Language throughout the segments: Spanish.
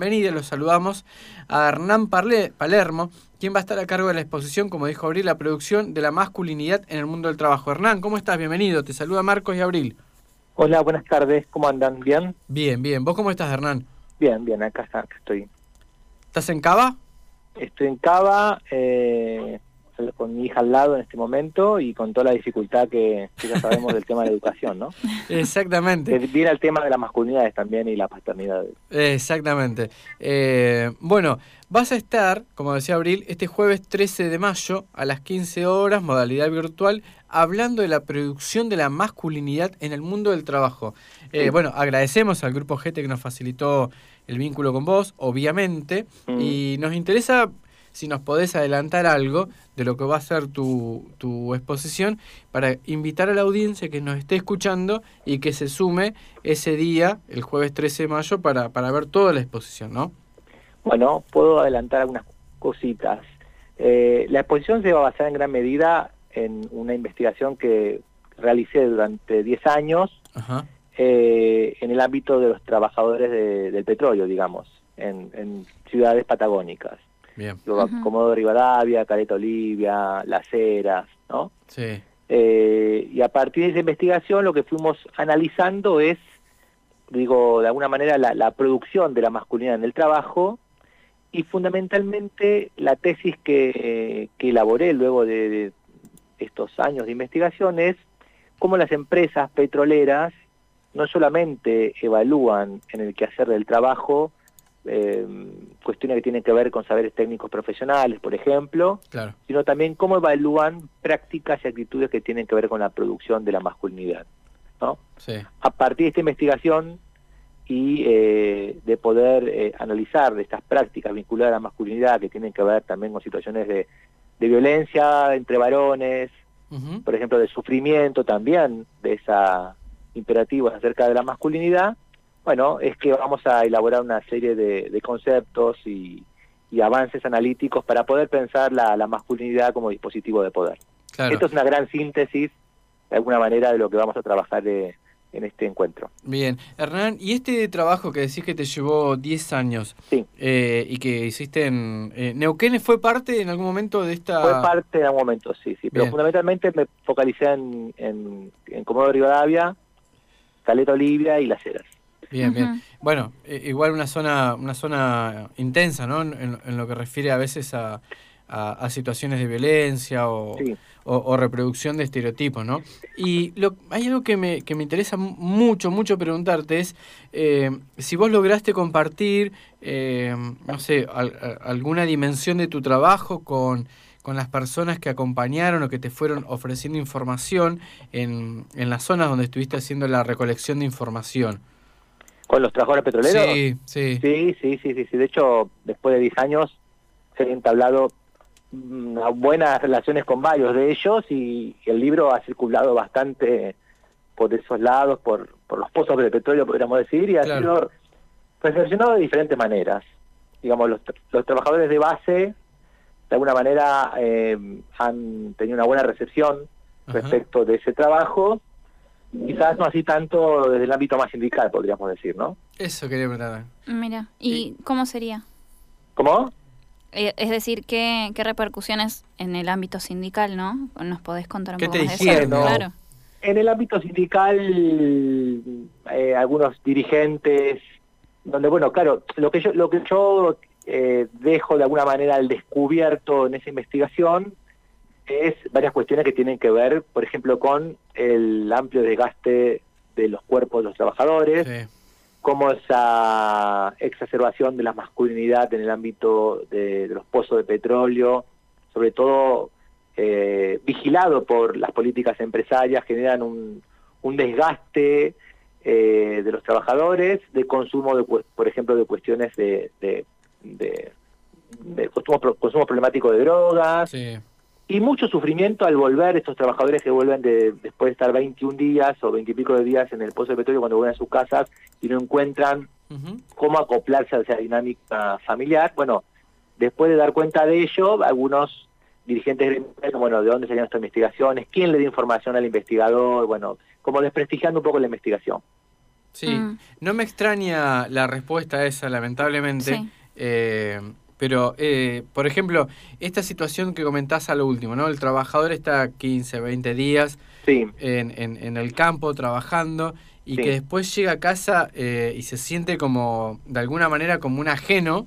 Bienvenido, los saludamos a Hernán Palermo, quien va a estar a cargo de la exposición, como dijo Abril, la producción de la masculinidad en el mundo del trabajo. Hernán, ¿cómo estás? Bienvenido, te saluda Marcos y Abril. Hola, buenas tardes, ¿cómo andan? ¿Bien? Bien, bien. ¿Vos cómo estás, Hernán? Bien, bien, acá, está, acá estoy. ¿Estás en Cava? Estoy en Cava, eh, con mi hija al lado en este momento y con toda la dificultad que, ya sabemos del tema de la educación, ¿no? Exactamente. Viene el tema de las masculinidades también y la paternidad. Exactamente. Eh, bueno, vas a estar, como decía Abril, este jueves 13 de mayo a las 15 horas, modalidad virtual, hablando de la producción de la masculinidad en el mundo del trabajo. Eh, bueno, agradecemos al grupo GT que nos facilitó el vínculo con vos, obviamente, mm. y nos interesa si nos podés adelantar algo de lo que va a ser tu, tu exposición para invitar a la audiencia que nos esté escuchando y que se sume ese día, el jueves 13 de mayo, para, para ver toda la exposición, ¿no? Bueno, puedo adelantar algunas cositas. Eh, la exposición se va a basar en gran medida en una investigación que realicé durante 10 años eh, en el ámbito de los trabajadores del petróleo, digamos, en, en ciudades patagónicas. Bien. Comodoro Rivadavia, Caleta Olivia, Las Heras, ¿no? Sí. Eh, y a partir de esa investigación lo que fuimos analizando es, digo, de alguna manera la, producción de la masculinidad en el trabajo y fundamentalmente la tesis que, que elaboré luego de, estos años de investigación es cómo las empresas petroleras no solamente evalúan en el quehacer del trabajo eh, cuestiones que tienen que ver con saberes técnicos profesionales, por ejemplo, sino también cómo evalúan prácticas y actitudes que tienen que ver con la producción de la masculinidad. ¿no? A partir de esta investigación y eh, de poder eh, analizar estas prácticas vinculadas a la masculinidad que tienen que ver también con situaciones de, violencia entre varones, por ejemplo, de sufrimiento también de esa imperativos acerca de la masculinidad, bueno, es que vamos a elaborar una serie de, conceptos y, avances analíticos para poder pensar la, masculinidad como dispositivo de poder. Esto es una gran síntesis, de alguna manera, de lo que vamos a trabajar en este encuentro. Bien, Hernán, ¿y este trabajo que decís que te llevó 10 años eh, y que hiciste en eh, Neuquén fue parte en algún momento de esta...? Fue parte en algún momento, sí, sí, pero fundamentalmente me focalicé en, en, en Comodoro Rivadavia, Caleta Olivia y Las Heras. Bien, bien. Bueno, igual una zona, una zona intensa, ¿no? En, lo que refiere a veces a, a, situaciones de violencia o, o, reproducción de estereotipos, ¿no? Y lo, hay algo que me, que me interesa mucho, mucho preguntarte es eh, si vos lograste compartir, eh, no sé, alguna dimensión de tu trabajo con con las personas que acompañaron o que te fueron ofreciendo información en, en las zonas donde estuviste haciendo la recolección de información con los trabajadores petroleros. Sí, sí. Sí, sí, sí, sí. De hecho, después de 10 años se han entablado mm, buenas relaciones con varios de ellos y el libro ha circulado bastante por esos lados, por, por los pozos de petróleo, podríamos decir, y ha sido reflexionado de diferentes maneras. Digamos, los, los trabajadores de base, de alguna manera, eh, han tenido una buena recepción respecto de ese trabajo quizás no así tanto desde el ámbito más sindical, podríamos decir, ¿no? Eso quería preguntar. Mira, ¿y cómo sería? ¿Cómo? Eh, es decir, ¿qué, ¿qué repercusiones en el ámbito sindical, no? ¿Nos podés contar un ¿Qué poco te más de eso? Claro. En el ámbito sindical, eh, algunos dirigentes, donde, bueno, claro, lo que yo, lo que yo eh, dejo de alguna manera al descubierto en esa investigación es varias cuestiones que tienen que ver, por ejemplo, con el amplio desgaste de los cuerpos de los trabajadores, como esa exacerbación de la masculinidad en el ámbito de, los pozos de petróleo, sobre todo eh, vigilado por las políticas empresarias, generan un, desgaste eh, de los trabajadores, de consumo, de, por ejemplo, de cuestiones de, de, consumo, consumo problemático de drogas, y mucho sufrimiento al volver, estos trabajadores que vuelven de, después de estar 21 días o 20 y pico de días en el pozo de petróleo cuando vuelven a sus casas y no encuentran cómo acoplarse a esa dinámica familiar. Bueno, después de dar cuenta de ello, algunos dirigentes bueno, ¿de dónde salían estas investigaciones? ¿Quién le dio información al investigador? Bueno, como desprestigiando un poco la investigación. Sí, mm. no me extraña la respuesta esa, lamentablemente. Eh, pero, eh, por ejemplo, esta situación que comentás a lo último, ¿no? El trabajador está 15, 20 días en, en, el campo trabajando y que después llega a casa eh, y se siente como, de alguna manera, como un ajeno,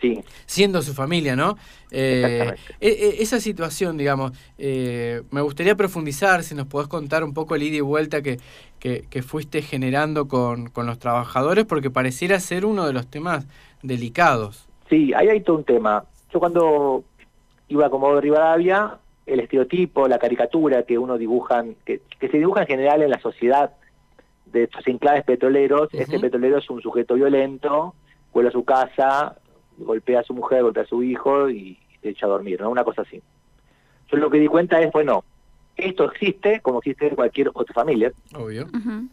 sí. siendo su familia, ¿no? Eh, e, e, esa situación, digamos, eh, me gustaría profundizar, si nos podés contar un poco el ida y vuelta que, que, fuiste generando con, con, los trabajadores, porque pareciera ser uno de los temas delicados. Sí, ahí hay todo un tema. Yo cuando iba como de Rivadavia, el estereotipo, la caricatura que uno dibujan, que, que se dibuja en general en la sociedad de estos enclaves petroleros, este petrolero es un sujeto violento, vuelve a su casa, golpea a su mujer, golpea a su hijo y, se echa a dormir, ¿no? Una cosa así. Yo lo que di cuenta es, bueno, esto existe como existe en cualquier otra familia, Obvio.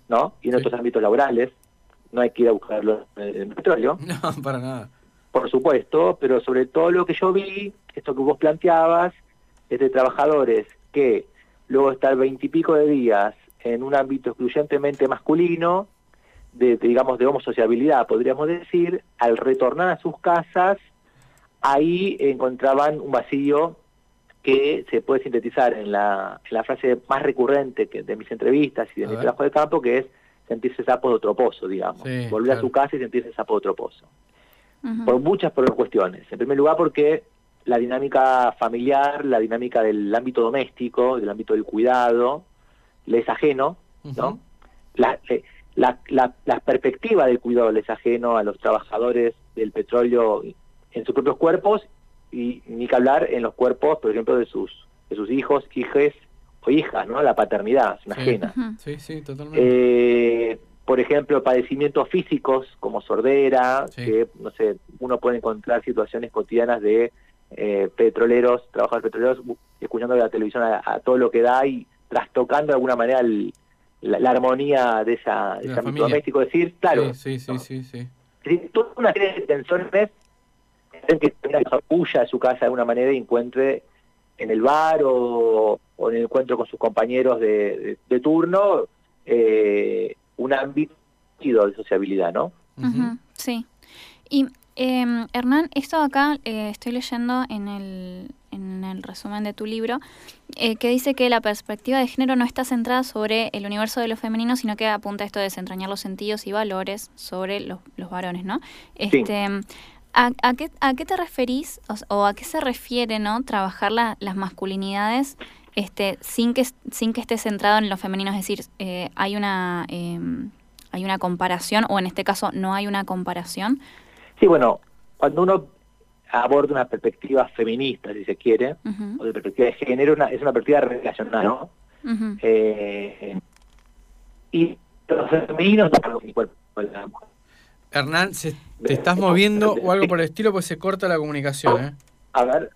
¿no? Y en otros ámbitos laborales, no hay que ir a buscarlo en el petróleo. No, para nada. Por supuesto, pero sobre todo lo que yo vi, esto que vos planteabas, es de trabajadores que luego estar veintipico de días en un ámbito excluyentemente masculino, de, digamos de homosociabilidad, podríamos decir, al retornar a sus casas, ahí encontraban un vacío que se puede sintetizar en la, la frase más recurrente que de mis entrevistas y de mi trabajo de campo, que es sentirse sapo de otro pozo, digamos. Volver a su casa y sentirse sapo de otro pozo. Por muchas por cuestiones. En primer lugar porque la dinámica familiar, la dinámica del ámbito doméstico, del ámbito del cuidado, les ajeno, ¿no? Eh, la, la, la, perspectiva del cuidado les ajeno a los trabajadores del petróleo en sus propios cuerpos y ni que hablar en los cuerpos, por ejemplo, de sus, de sus hijos, hijes o hijas, ¿no? La paternidad es una ajena. Sí, sí, totalmente. Eh, por ejemplo, padecimientos físicos como sordera, que, no sé, uno puede encontrar situaciones cotidianas de eh, petroleros, trabajadores petroleros, escuchando la televisión a, todo lo que da y trastocando de alguna manera la, armonía de esa, de ámbito doméstico. decir, claro, sí, sí, sí, sí, toda una serie de tensiones que huya de su casa de alguna manera y encuentre en el bar o, en el encuentro con sus compañeros de, turno eh, un ámbito de sociabilidad, ¿no? sí. Y eh, Hernán, esto acá eh, estoy leyendo en el, en el resumen de tu libro, eh, que dice que la perspectiva de género no está centrada sobre el universo de lo femenino, sino que apunta a esto de desentrañar los sentidos y valores sobre los, los varones, ¿no? Este, ¿a, a, qué, ¿A qué te referís o, a qué se refiere, ¿no? Trabajar las masculinidades este, sin, que, sin que esté centrado en lo femenino, es decir, eh, hay una... Em, ¿Hay una comparación o en este caso no hay una comparación? Sí, bueno, cuando uno aborda una perspectiva feminista, si se quiere, o de perspectiva de género, es una perspectiva relacional, ¿no? eh, y los femeninos no cuerpo la mujer. Hernán, ¿te estás moviendo o algo por el estilo? Pues se corta la comunicación, ¿eh? A ver,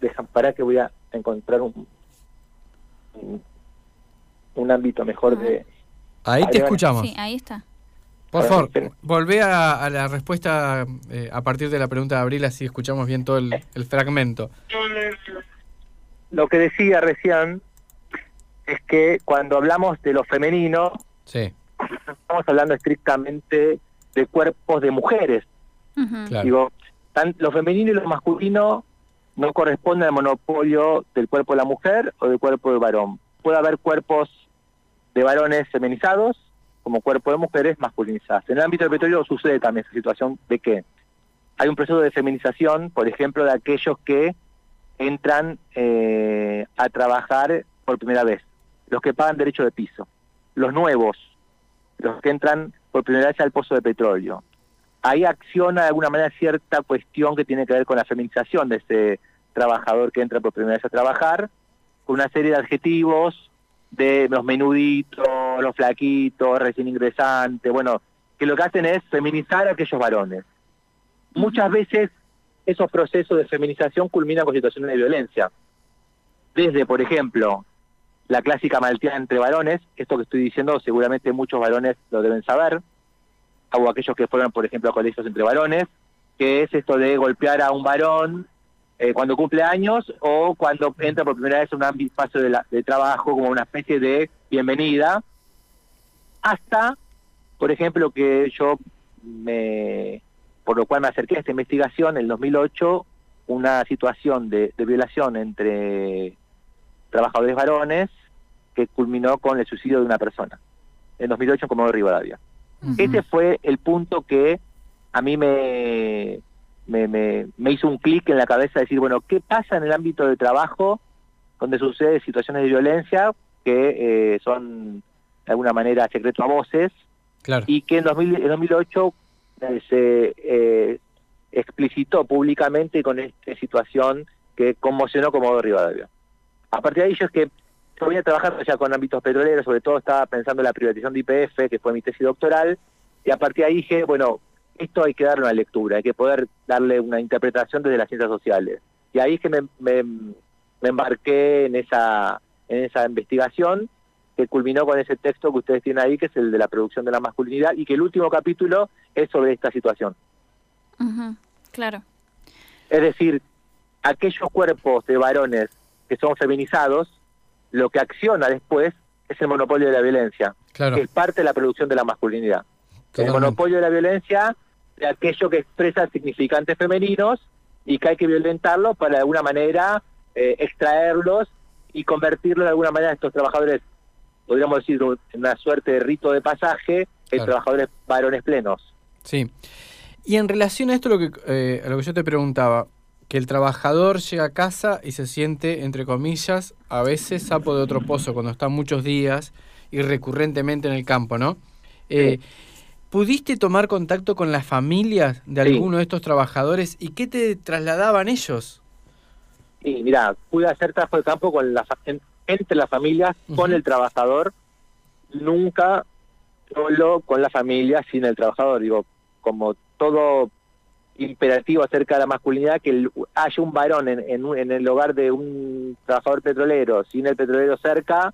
dejan para que voy a encontrar un, un, ámbito mejor de... Ahí te escuchamos. Sí, ahí está. Por favor, volvé a, la respuesta eh, a partir de la pregunta de Abril, así escuchamos bien todo el, fragmento. Lo que decía recién es que cuando hablamos de lo femenino, sí. estamos hablando estrictamente de cuerpos de mujeres. Digo, lo femenino y lo masculino no corresponden al monopolio del cuerpo de la mujer o del cuerpo del varón. Puede haber cuerpos de varones feminizados como cuerpo de mujeres masculinizadas. En el ámbito del petróleo sucede también esa situación de que hay un proceso de feminización, por ejemplo, de aquellos que entran eh, a trabajar por primera vez, los que pagan derecho de piso, los nuevos, los que entran por primera vez al pozo de petróleo. Ahí acciona de alguna manera cierta cuestión que tiene que ver con la feminización de ese trabajador que entra por primera vez a trabajar, con una serie de adjetivos de los menuditos, los flaquitos, recién ingresantes, bueno, que lo que hacen es feminizar a aquellos varones. Muchas veces esos procesos de feminización culminan con situaciones de violencia. Desde, por ejemplo, la clásica malteada entre varones, esto que estoy diciendo seguramente muchos varones lo deben saber, o aquellos que fueron, por ejemplo, a colegios entre varones, que es esto de golpear a un varón eh, cuando cumple años o cuando entra por primera vez en un espacio de, trabajo como una especie de bienvenida, hasta por ejemplo, que yo me, por lo cual me acerqué a esta investigación, en el 2008, una situación de, violación entre trabajadores varones que culminó con el suicidio de una persona, en 2008 en Comodoro Rivadavia. Ese fue el punto que a mí me, me, me, hizo un clic en la cabeza de decir, bueno, ¿qué pasa en el ámbito de trabajo donde sucede situaciones de violencia que eh, son de alguna manera secreto a voces y que en, 2008 eh, se eh, explicitó públicamente con esta situación que conmocionó como Rivadavia. A partir de ahí yo es que yo venía trabajando ya con ámbitos petroleros, sobre todo estaba pensando en la privatización de IPF, que fue mi tesis doctoral, y a partir de ahí dije, bueno, esto hay que darle una lectura, hay que poder darle una interpretación desde las ciencias sociales. Y ahí es que me, me, me embarqué en esa, en esa investigación que culminó con ese texto que ustedes tienen ahí, que es el de la producción de la masculinidad, y que el último capítulo es sobre esta situación. Claro. Es decir, aquellos cuerpos de varones que son feminizados, lo que acciona después es el monopolio de la violencia, que es parte de la producción de la masculinidad. El monopolio de la violencia de aquello que expresa significantes femeninos y que hay que violentarlo para de alguna manera eh, extraerlos y convertirlo de alguna manera a estos trabajadores, podríamos decir, en una suerte de rito de pasaje, en trabajadores varones plenos. Sí. Y en relación a esto, lo que, eh, a lo que yo te preguntaba, que el trabajador llega a casa y se siente, entre comillas, a veces sapo de otro pozo cuando está muchos días y recurrentemente en el campo, ¿no? Eh, ¿Pudiste tomar contacto con las familias de alguno de estos trabajadores y qué te trasladaban ellos? Sí, mira, pude hacer trabajo de campo con la, entre las familias, con el trabajador, nunca solo con la familia sin el trabajador. Digo, como todo imperativo acerca de la masculinidad, que haya un varón en, en, el hogar de un trabajador petrolero sin el petrolero cerca,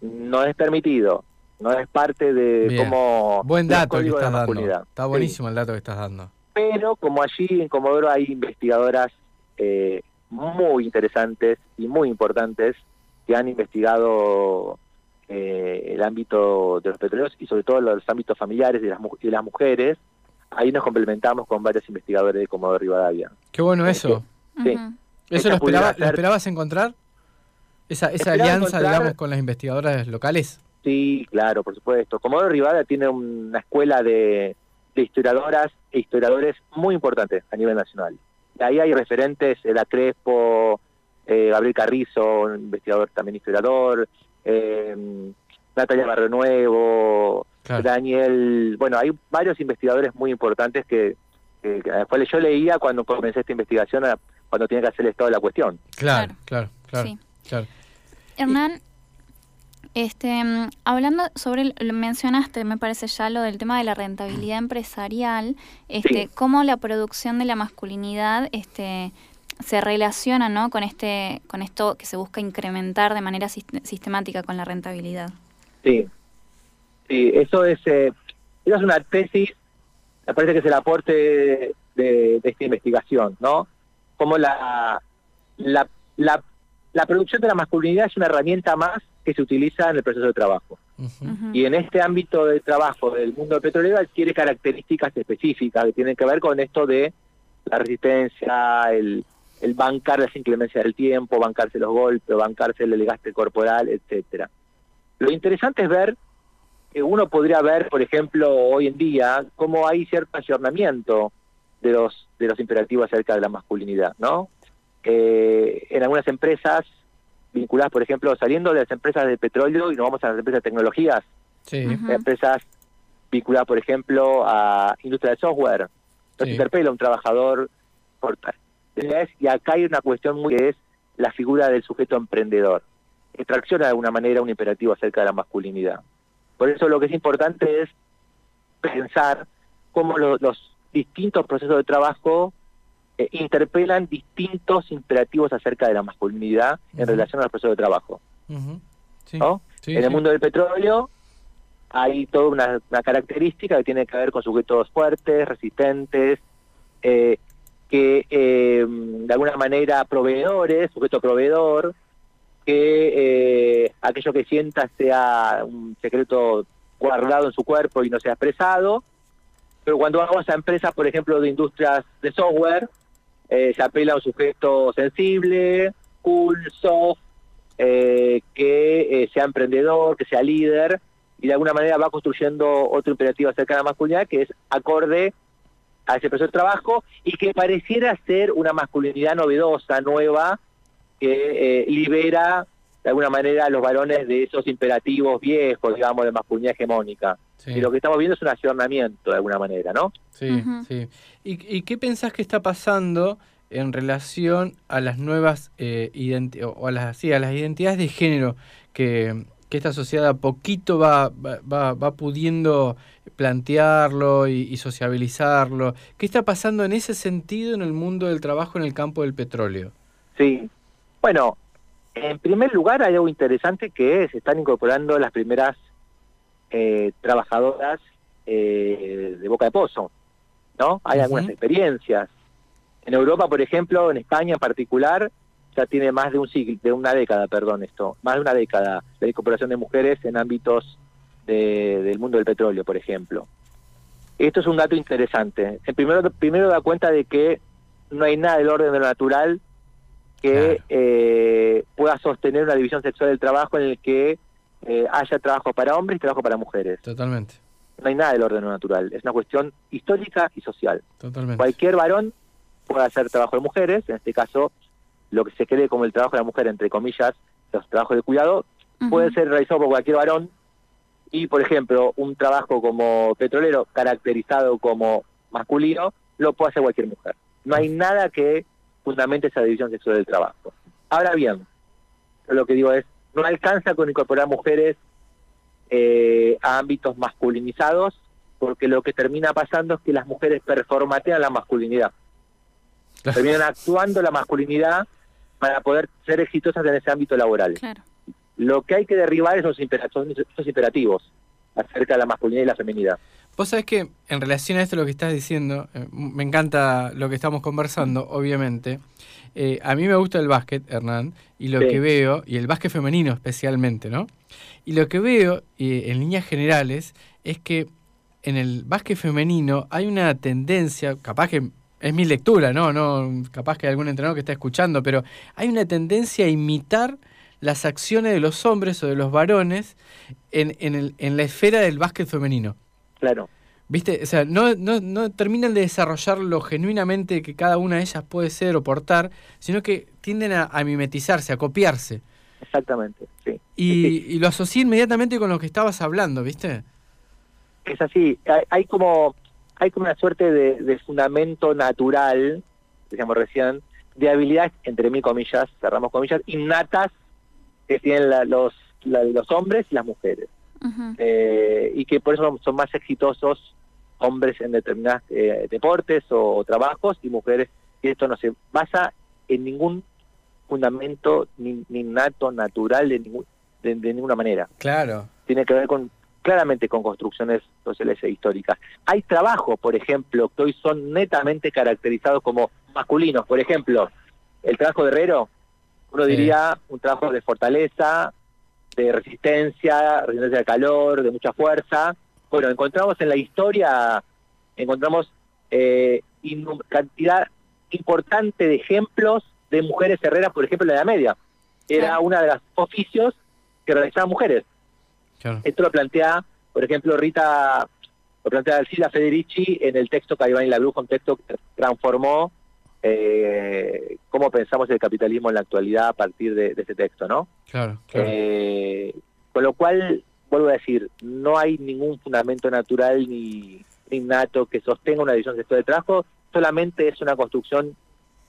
no es permitido. No es parte de cómo... Buen dato que estás dando. Está buenísimo el dato que estás dando. Pero como allí en Comodoro hay investigadoras eh, muy interesantes y muy importantes que han investigado eh, el ámbito de los petroleros y sobre todo los ámbitos familiares de las, de las mujeres. Ahí nos complementamos con varios investigadores de Comodoro Rivadavia. Qué bueno eso. Sí. ¿Eso lo, esperabas encontrar? ¿Esa, esa alianza, digamos, con las investigadoras locales? Sí, claro, por supuesto. Comodoro Rivadavia tiene una escuela de, de historiadoras e historiadores muy importantes a nivel nacional ahí hay referentes, la Crespo, eh, Gabriel Carrizo, investigador también historiador, eh, Natalia Barrio Nuevo, Daniel, bueno, hay varios investigadores muy importantes que, que, a los cuales yo leía cuando comencé esta investigación, cuando tenía que hacer el estado de la cuestión. Claro, claro, claro. claro. Hernán, este, hablando sobre, mencionaste, me parece ya lo del tema de la rentabilidad empresarial, este, cómo la producción de la masculinidad, este, se relaciona, ¿no? Con este, con esto que se busca incrementar de manera sistemática con la rentabilidad. Sí, sí, eso es, eh, es una tesis, me parece que es el aporte de, de esta investigación, ¿no? Como la, la, la, la producción de la masculinidad es una herramienta más que se utiliza en el proceso de trabajo. Y en este ámbito de trabajo del mundo petrolero tiene características específicas que tienen que ver con esto de la resistencia, el, el bancar las inclemencias del tiempo, bancarse los golpes, bancarse el desgaste corporal, etcétera. Lo interesante es ver uno podría ver, por ejemplo, hoy en día, cómo hay cierto ayornamiento de los de los imperativos acerca de la masculinidad, ¿no? Eh, en algunas empresas vinculadas, por ejemplo, saliendo de las empresas de petróleo y nos vamos a las empresas de tecnologías. Empresas vinculadas, por ejemplo, a industria de software. Entonces interpela un trabajador y acá hay una cuestión muy que es la figura del sujeto emprendedor, que tracciona de alguna manera un imperativo acerca de la masculinidad. Por eso lo que es importante es pensar cómo los distintos procesos de trabajo eh, interpelan distintos imperativos acerca de la masculinidad en relación al proceso de trabajo. en el mundo del petróleo hay toda una, característica que tiene que ver con sujetos fuertes, resistentes, eh, que eh, de alguna manera proveedores, sujeto proveedor, que aquello que sienta sea un secreto guardado en su cuerpo y no se ha expresado. Pero cuando vamos a empresas, por ejemplo, de industrias de software, eh, se apela a un sujeto sensible, cool, soft, eh, que eh, sea emprendedor, que sea líder, y de alguna manera va construyendo otro imperativo acerca de la masculinidad que es acorde a ese proceso de trabajo y que pareciera ser una masculinidad novedosa, nueva, que libera de alguna manera a los varones de esos imperativos viejos, digamos, de masculinidad hegemónica. Y lo que estamos viendo es un ayornamiento de alguna manera, ¿no? Sí, sí. ¿Y, ¿Y, qué pensás que está pasando en relación a las nuevas eh, o a las, sí, a las identidades de género que, que esta sociedad a poquito va, va, va pudiendo plantearlo y, y, sociabilizarlo? ¿Qué está pasando en ese sentido en el mundo del trabajo en el campo del petróleo? Sí, bueno, en primer lugar hay algo interesante que se están incorporando las primeras eh, trabajadoras eh, de boca de pozo, ¿no? Hay algunas experiencias. En Europa, por ejemplo, en España en particular, ya tiene más de un siglo, de una década, perdón, esto, más de una década la incorporación de mujeres en ámbitos del mundo del petróleo, por ejemplo. Esto es un dato interesante. En primero, primero da cuenta de que no hay nada del orden de lo natural que eh, pueda sostener una división sexual del trabajo en el que eh, haya trabajo para hombres y trabajo para mujeres. Totalmente. No hay nada del orden natural, es una cuestión histórica y social. Totalmente. Cualquier varón puede hacer trabajo de mujeres, en este caso lo que se cree como el trabajo de la mujer, entre comillas, los trabajos de cuidado, puede ser realizado por cualquier varón y, por ejemplo, un trabajo como petrolero caracterizado como masculino, lo puede hacer cualquier mujer. No hay nada que fundamente esa división sexual del trabajo. Ahora bien, lo que digo es, no alcanza con incorporar mujeres eh, a ámbitos masculinizados, porque lo que termina pasando es que las mujeres performatean la masculinidad. Terminan actuando la masculinidad para poder ser exitosas en ese ámbito laboral. Lo que hay que derribar es esos imperativos acerca de la masculinidad y la feminidad. Vos sabés que en relación a esto lo que estás diciendo, eh, me encanta lo que estamos conversando, obviamente. Eh, a mí me gusta el básquet, Hernán, y lo que veo, y el básquet femenino especialmente, ¿no? Y lo que veo eh, en líneas generales es que en el básquet femenino hay una tendencia, capaz que es mi lectura, ¿no? no capaz que hay algún entrenador que está escuchando, pero hay una tendencia a imitar las acciones de los hombres o de los varones en, en, el, en la esfera del básquet femenino. Claro. ¿Viste? O sea, no, no, no terminan de desarrollar lo genuinamente que cada una de ellas puede ser o portar, sino que tienden a, mimetizarse, a copiarse. Exactamente, sí. Y, lo asocié inmediatamente con lo que estabas hablando, ¿viste? Es así. Hay, como hay como una suerte de, fundamento natural, decíamos recién, de habilidades, entre mil comillas, cerramos comillas, innatas que tienen los, los hombres y las mujeres. Eh, y que por eso son más exitosos hombres en determinados eh, deportes o, trabajos y mujeres, y esto no se basa en ningún fundamento ni, ni nato, natural de, ningún, de, ninguna manera. Claro. Tiene que ver con claramente con construcciones sociales e históricas. Hay trabajos, por ejemplo, que hoy son netamente caracterizados como masculinos. Por ejemplo, el trabajo de herrero, uno diría un trabajo de fortaleza, de resistencia, resistencia al calor, de mucha fuerza. Bueno, encontramos en la historia, encontramos eh, cantidad importante de ejemplos de mujeres herreras, por ejemplo, en la Edad Media. Era una de los oficios que realizaban mujeres. Esto lo plantea, por ejemplo, Rita, lo plantea Silvia Federici en el texto Caiván y la Bruja, un texto que transformó eh, cómo pensamos el capitalismo en la actualidad a partir de, ese texto, ¿no? Claro, eh, con lo cual, vuelvo a decir, no hay ningún fundamento natural ni, innato que sostenga una división sexual de trabajo, solamente es una construcción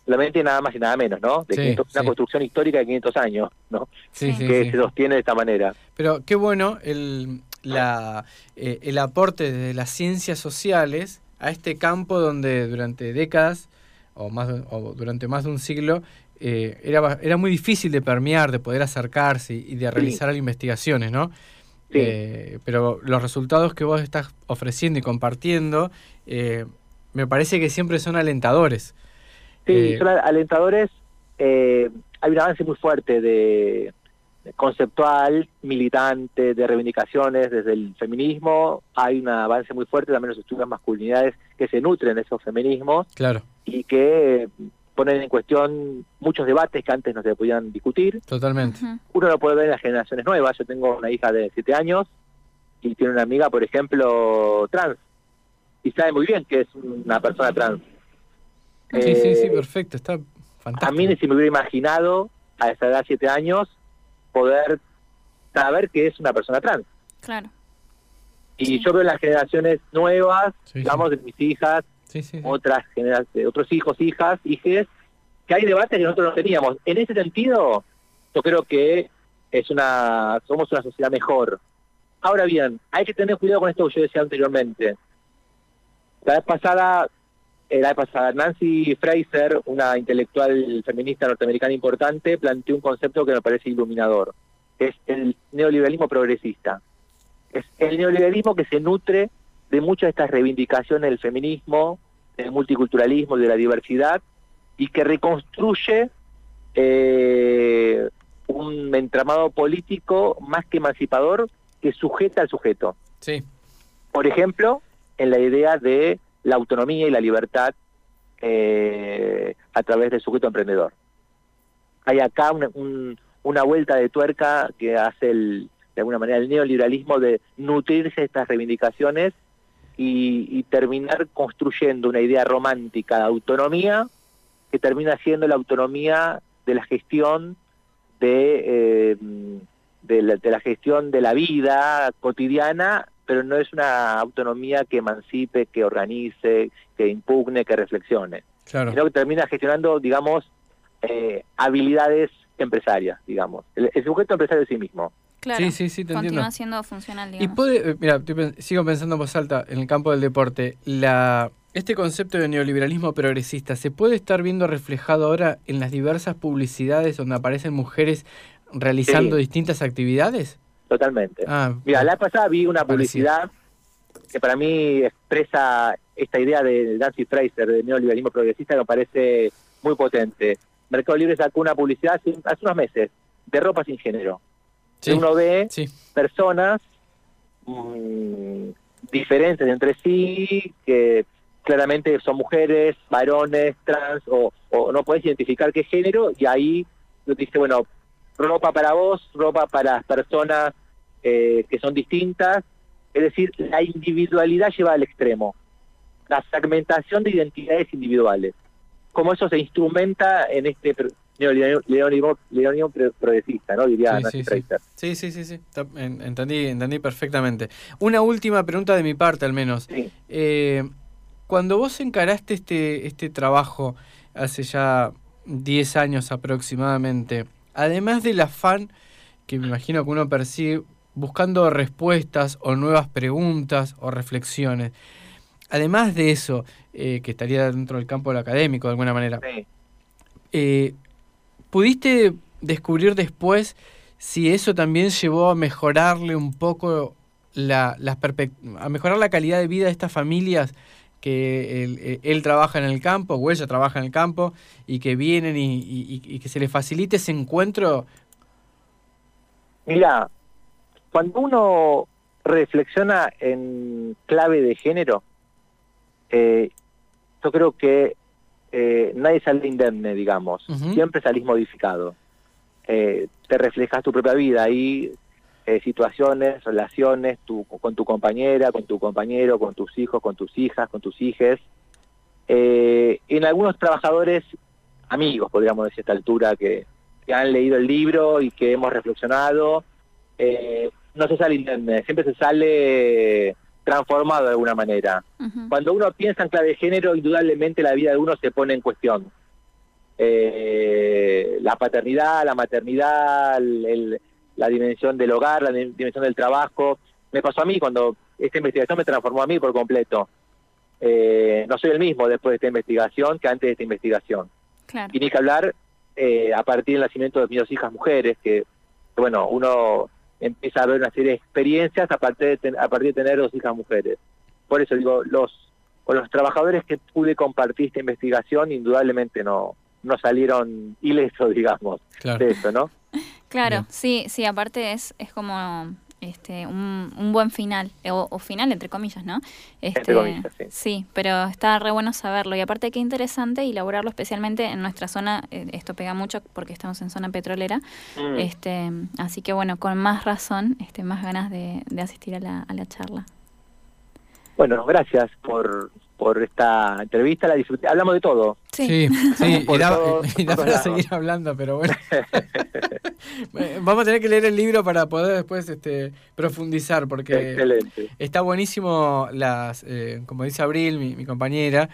solamente nada más y nada menos, ¿no? De una construcción histórica de 500 años, ¿no? que se sostiene de esta manera. Pero qué bueno el, la, eh, el aporte de las ciencias sociales a este campo donde durante décadas o, más, o durante más de un siglo, eh, era, era muy difícil de permear, de poder acercarse y, de realizar investigaciones, ¿no? Eh, pero los resultados que vos estás ofreciendo y compartiendo, eh, me parece que siempre son alentadores. Sí, son alentadores. hay un avance muy fuerte de, conceptual, militante, de reivindicaciones desde el feminismo. Hay un avance muy fuerte también en los estudios de masculinidades que se nutren de esos feminismos claro. y que ponen en cuestión muchos debates que antes no se podían discutir. Totalmente. Uno lo puede ver en las generaciones nuevas. Yo tengo una hija de 7 años y tiene una amiga, por ejemplo, trans. Y sabe muy bien que es una persona trans. Sí, sí, sí, eh, perfecto. Está fantástico. A mí ni si me hubiera imaginado a esa edad, 7 años, poder saber que es una persona trans. Claro. Y yo veo las generaciones nuevas, digamos, de mis hijas, otras generaciones, otros hijos, hijas, hijes, que hay debates que nosotros no teníamos. En ese sentido, yo creo que es una somos una sociedad mejor. Ahora bien, hay que tener cuidado con esto que yo decía anteriormente. La vez pasada, la pasada, Nancy Fraser, una intelectual feminista norteamericana importante, planteó un concepto que me parece iluminador. Es el neoliberalismo progresista. Es el neoliberalismo que se nutre de muchas de estas reivindicaciones del feminismo, del multiculturalismo, de la diversidad, y que reconstruye eh, un entramado político más que emancipador que sujeta al sujeto. Sí. Por ejemplo, en la idea de la autonomía y la libertad eh, a través del sujeto emprendedor. Hay acá una, vuelta de tuerca que hace el, de alguna manera el neoliberalismo de nutrirse de estas reivindicaciones y, terminar construyendo una idea romántica de autonomía que termina siendo la autonomía de la gestión de, eh, de, la, gestión de la vida cotidiana, pero no es una autonomía que emancipe, que organice, que impugne, que reflexione, claro. sino que termina gestionando, digamos, eh, habilidades empresarias, digamos, el, el sujeto empresario de sí mismo. Claro, sí, sí, sí, te continúa siendo funcional, digamos. Y puede, eh, mira, sigo pensando en voz alta en el campo del deporte. La, este concepto de neoliberalismo progresista, ¿se puede estar viendo reflejado ahora en las diversas publicidades donde aparecen mujeres realizando distintas actividades? Totalmente. Ah, mira, la pasada vi una publicidad que para mí expresa esta idea de Nancy Fraser, de neoliberalismo progresista, que me parece muy potente. Mercado Libre sacó una publicidad hace, hace unos meses de ropa sin género uno ve personas mm, diferentes entre sí, que claramente son mujeres, varones, trans, o, no puedes identificar qué género, y ahí dice, bueno, ropa para vos, ropa para personas eh, que son distintas, es decir, la individualidad lleva al extremo, la fragmentación de identidades individuales. Como eso se instrumenta en este neoliberalismo progresista, ¿no? Diría sí, sí, sí. sí, sí, entendí, entendí perfectamente. Una última pregunta de mi parte, al menos. Eh, cuando vos encaraste este, este trabajo hace ya 10 años aproximadamente, además del afán que me imagino que uno percibe buscando respuestas o nuevas preguntas o reflexiones, además de eso, eh, que estaría dentro del campo del académico de alguna manera, eh, ¿Pudiste descubrir después si eso también llevó a mejorarle un poco la, a mejorar la calidad de vida de estas familias que él, eh, trabaja en el campo o ella trabaja en el campo y que vienen y, que se les facilite ese encuentro? Mira, cuando uno reflexiona en clave de género, eh, yo creo que eh, nadie sale indemne, digamos. Siempre salís modificado. Eh, te reflejas tu propia vida ahí, situaciones, relaciones tu, con tu compañera, con tu compañero, con tus hijos, con tus hijas, con tus hijes. en algunos trabajadores, amigos, podríamos decir a esta altura, que, que han leído el libro y que hemos reflexionado, no se sale indemne, siempre se sale transformado de alguna manera. Cuando uno piensa en clave de género, indudablemente la vida de uno se pone en cuestión. Eh, la paternidad, la maternidad, la dimensión del hogar, la dimensión del trabajo. Me pasó a mí cuando esta investigación me transformó a mí por completo. Eh, no soy el mismo después de esta investigación que antes de esta investigación. Y ni que hablar eh, a partir del nacimiento de mis dos hijas mujeres, que, bueno, uno empieza a ver una serie de experiencias a partir de, a partir de tener dos hijas mujeres. Por eso digo, los con los trabajadores que pude compartir esta investigación, indudablemente no, no salieron ilesos, digamos, de eso, ¿no? Claro, Bien. sí, sí, aparte es, es como este un, un buen final, o, o final entre comillas, ¿no? Este, comillas, sí. pero está re bueno saberlo. Y aparte qué interesante y elaborarlo especialmente en nuestra zona, eh, esto pega mucho porque estamos en zona petrolera, Mm. este así que bueno, con más razón, este más ganas de, de asistir a la, a la charla. Bueno, gracias por, por esta entrevista, la disfruté. Hablamos de todo. Sí, sí, Por y da, todos- y da para seguir hablando, pero bueno. Eh, Vamos a tener que leer el libro para poder después este, profundizar, porque Excelente. está buenísimo, las, eh, como dice Abril, mi, mi compañera,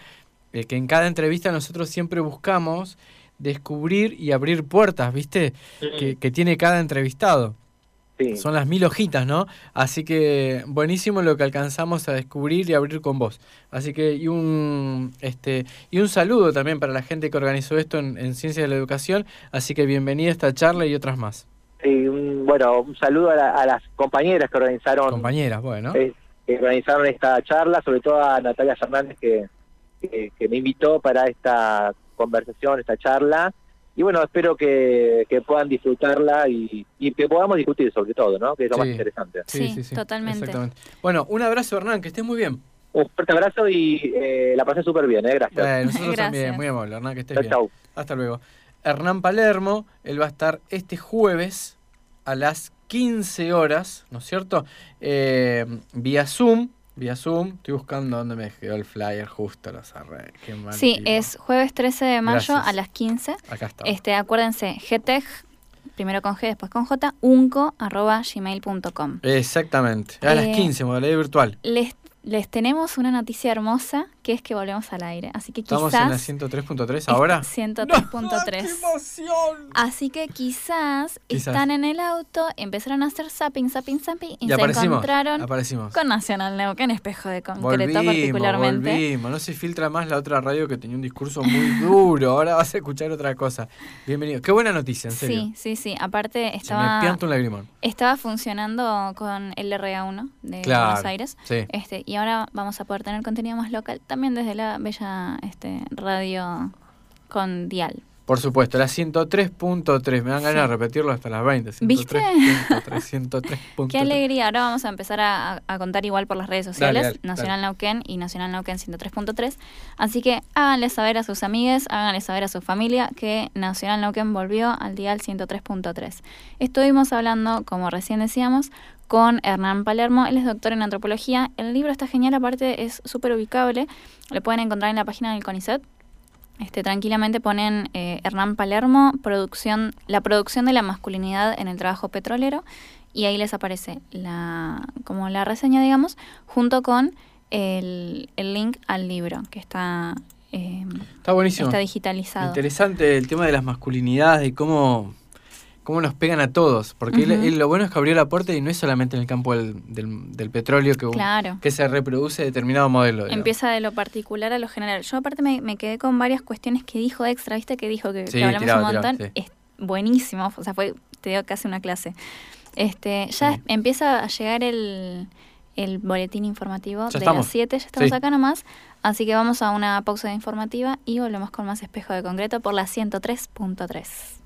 eh, que en cada entrevista nosotros siempre buscamos descubrir y abrir puertas, ¿viste? Que, que tiene cada entrevistado. Sí. Son las mil hojitas, ¿no? Así que buenísimo lo que alcanzamos a descubrir y abrir con vos. Así que y un este y un saludo también para la gente que organizó esto en, en Ciencias de la Educación. Así que bienvenida a esta charla y otras más. Sí, un- bueno, un saludo a, la- a las compañeras que organizaron Compañeras, bueno. eh, que organizaron esta charla, sobre todo a Natalia Fernández que, que, que me invitó para esta conversación, esta charla. Y bueno, espero que, que puedan disfrutarla y, y que podamos discutir sobre todo, ¿no? Que es lo más Sí. interesante. Sí, totalmente. Exactamente. Bueno, un abrazo, Hernán, que estés muy bien. Un fuerte abrazo y eh, la pasé súper bien, ¿eh? Gracias. Bueno, nosotros Gracias. también, muy amable, Hernán, que estés chau, bien. chau. Hasta luego. Hernán Palermo, él va a estar este jueves a las 15 horas, ¿no es cierto? Eh, vía Zoom, vía Zoom. Estoy buscando dónde me quedó el flyer, justo lo cerré. Qué mal Sí, tipo. es jueves 13 de mayo Gracias. a las 15. Acá está. Este, acuérdense, gteg, primero con G, después con J, unco, arroba gmail.com. Exactamente. A las Eh, 15, modalidad virtual. Les, les tenemos una noticia hermosa, que es que volvemos al aire. Así que Estamos en la quizás... 103.3 ahora. 103.3. ¡Qué emoción! Así que quizás, Quizás. están en el auto, empezaron a hacer zapping, zapping, zapping y, Y se aparecimos. encontraron Aparecimos. con Nacional Neuquén, espejo de concreto Volvimos, particularmente. volvimos. No se filtra más la otra radio que tenía un discurso muy duro. Ahora vas a escuchar otra cosa. Bienvenido. Qué buena noticia, en serio. Sí, sí, sí. Aparte Se me estaba, un lagrimón. estaba funcionando con el RA1 de Claro. Buenos Aires. Sí. Este, y ahora vamos a poder tener contenido más local también desde la bella este, radio con Dial. Por supuesto, la 103.3. Me dan ganas de repetirlo hasta las 20. ¿Viste? 103.3, 103.3. Qué alegría. Ahora vamos a empezar a, a- contar igual por las redes sociales, Dale, dale, Nacional Neuquén y Nacional Neuquén 103.3. Así que háganle saber a sus amigues, háganle saber a su familia que Nacional Neuquén volvió al dial 103.3. Estuvimos hablando, como recién decíamos, con Hernán Palermo. Él es doctor en antropología. El libro está genial, aparte es súper ubicable. Lo pueden encontrar en la página del CONICET. Este, tranquilamente ponen eh, Hernán Palermo, producción, la producción de la masculinidad en el trabajo petrolero, y ahí les aparece la, como la reseña, digamos, junto con el, el link al libro, que está, eh, Está buenísimo. está digitalizado. Interesante el tema de las masculinidades y cómo, cómo nos pegan a todos. Porque él- lo bueno es que abrió la puerta y no es solamente en el campo del, del- del petróleo que, Claro. que se reproduce determinado modelo. digamos. Empieza de lo particular a lo general. Yo aparte me, me quedé con varias cuestiones que dijo extra, viste que dijo que, hablamos un montón. sí. Es buenísimo, o sea, fue, te dio casi una clase. Este, ya Sí. empieza a llegar el, el boletín informativo Ya de estamos. las 7, ya estamos acá nomás. Así que vamos a una pausa informativa y volvemos con más espejo de concreto por la 103.3.